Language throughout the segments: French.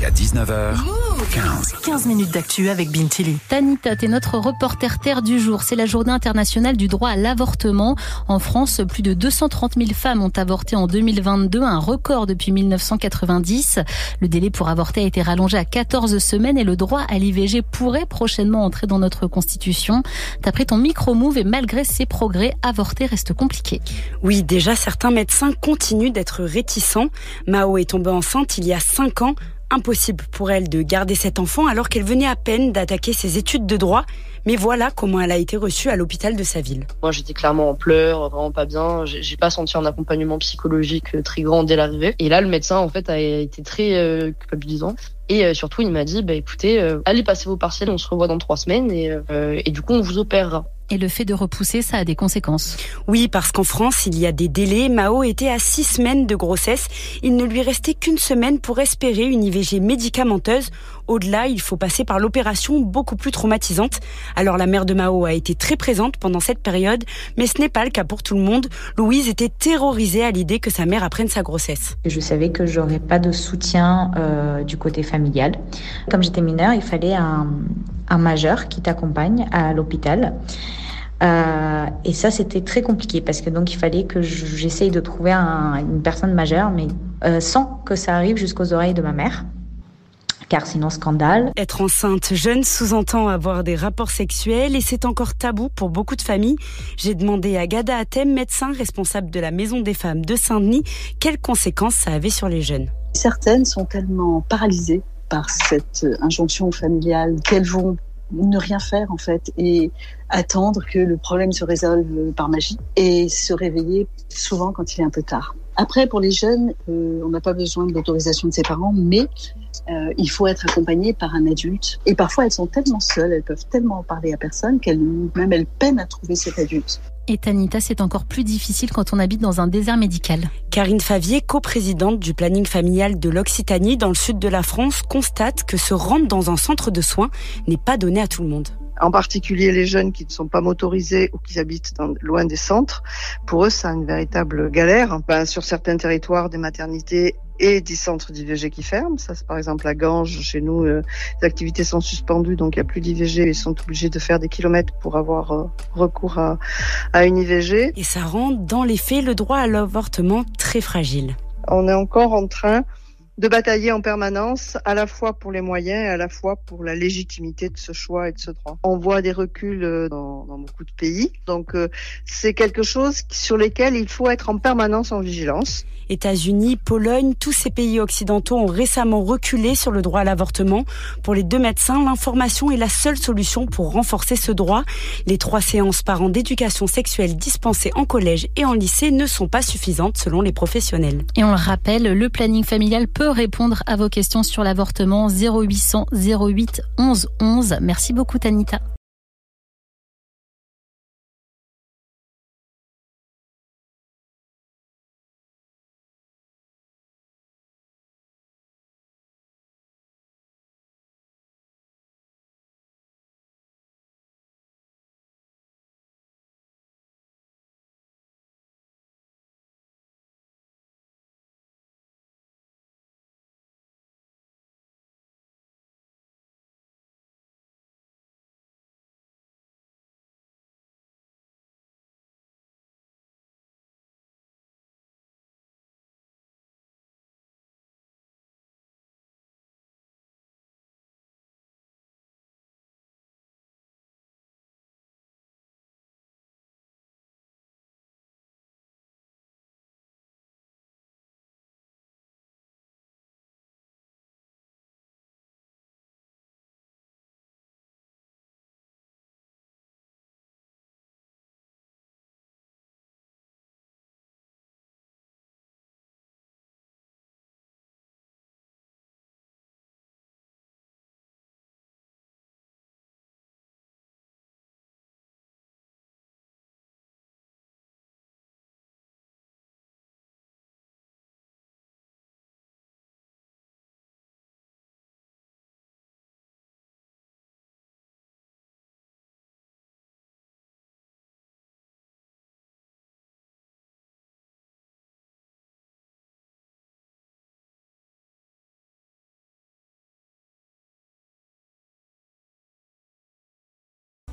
Jusqu'à 19h. 15. 15 minutes d'actu avec Bintili. Tanita, t'es notre reporter terre du jour. C'est la journée internationale du droit à l'avortement. En France, plus de 230 000 femmes ont avorté en 2022, un record depuis 1990. Le délai pour avorter a été rallongé à 14 semaines et le droit à l'IVG pourrait prochainement entrer dans notre constitution. T'as pris ton micro-move et malgré ces progrès, avorter reste compliqué. Oui, déjà certains médecins continuent d'être réticents. Mao est tombée enceinte il y a 5 ans impossible pour elle de garder cet enfant alors qu'elle venait à peine d'attaquer ses études de droit. Mais voilà comment elle a été reçue à l'hôpital de sa ville. Moi, j'étais clairement en pleurs, vraiment pas bien. J'ai pas senti un accompagnement psychologique très grand dès l'arrivée. Et là, le médecin, en fait, a été très euh, culpabilisant. Et euh, surtout, il m'a dit, bah écoutez, euh, allez passer vos partiels, on se revoit dans trois semaines et, euh, et du coup, on vous opérera. Et le fait de repousser, ça a des conséquences. Oui, parce qu'en France, il y a des délais. Mao était à six semaines de grossesse. Il ne lui restait qu'une semaine pour espérer une IVG médicamenteuse. Au-delà, il faut passer par l'opération beaucoup plus traumatisante. Alors la mère de Mao a été très présente pendant cette période, mais ce n'est pas le cas pour tout le monde. Louise était terrorisée à l'idée que sa mère apprenne sa grossesse. Je savais que j'aurais pas de soutien euh, du côté familial. Comme j'étais mineure, il fallait un, un majeur qui t'accompagne à l'hôpital. Euh, et ça, c'était très compliqué parce que donc il fallait que j'essaye de trouver un, une personne majeure, mais euh, sans que ça arrive jusqu'aux oreilles de ma mère. Car sinon, scandale. Être enceinte jeune sous-entend avoir des rapports sexuels et c'est encore tabou pour beaucoup de familles. J'ai demandé à Gada Atem, médecin responsable de la Maison des femmes de Saint-Denis, quelles conséquences ça avait sur les jeunes. Certaines sont tellement paralysées par cette injonction familiale qu'elles vont ne rien faire en fait et attendre que le problème se résolve par magie et se réveiller souvent quand il est un peu tard. Après, pour les jeunes, euh, on n'a pas besoin de l'autorisation de ses parents, mais euh, il faut être accompagné par un adulte. Et parfois, elles sont tellement seules, elles peuvent tellement en parler à personne qu'elles même elles peinent à trouver cet adulte. Et Tanita, c'est encore plus difficile quand on habite dans un désert médical. Karine Favier, coprésidente du planning familial de l'Occitanie dans le sud de la France, constate que se rendre dans un centre de soins n'est pas donné à tout le monde en particulier les jeunes qui ne sont pas motorisés ou qui habitent dans, loin des centres. Pour eux, c'est une véritable galère. Ben, sur certains territoires, des maternités et des centres d'IVG qui ferment. Ça, c'est par exemple la Gange. Chez nous, euh, les activités sont suspendues, donc il n'y a plus d'IVG. Ils sont obligés de faire des kilomètres pour avoir euh, recours à, à une IVG. Et ça rend, dans les faits, le droit à l'avortement très fragile. On est encore en train de batailler en permanence, à la fois pour les moyens et à la fois pour la légitimité de ce choix et de ce droit. On voit des reculs euh, dans, dans beaucoup de pays, donc euh, c'est quelque chose sur lesquels il faut être en permanence en vigilance. États-Unis, Pologne, tous ces pays occidentaux ont récemment reculé sur le droit à l'avortement. Pour les deux médecins, l'information est la seule solution pour renforcer ce droit. Les trois séances par an d'éducation sexuelle dispensées en collège et en lycée ne sont pas suffisantes selon les professionnels. Et on le rappelle, le planning familial peut répondre à vos questions sur l'avortement 0800 08 11 11. Merci beaucoup Tanita.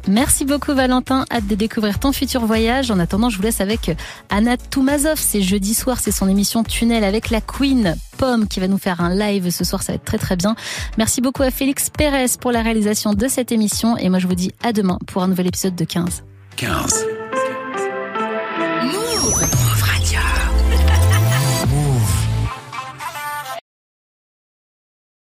Merci beaucoup Valentin, hâte de découvrir ton futur voyage. En attendant, je vous laisse avec Anna Toumazov. C'est jeudi soir, c'est son émission Tunnel avec la Queen Pomme qui va nous faire un live ce soir, ça va être très très bien. Merci beaucoup à Félix Pérez pour la réalisation de cette émission et moi je vous dis à demain pour un nouvel épisode de 15. 15.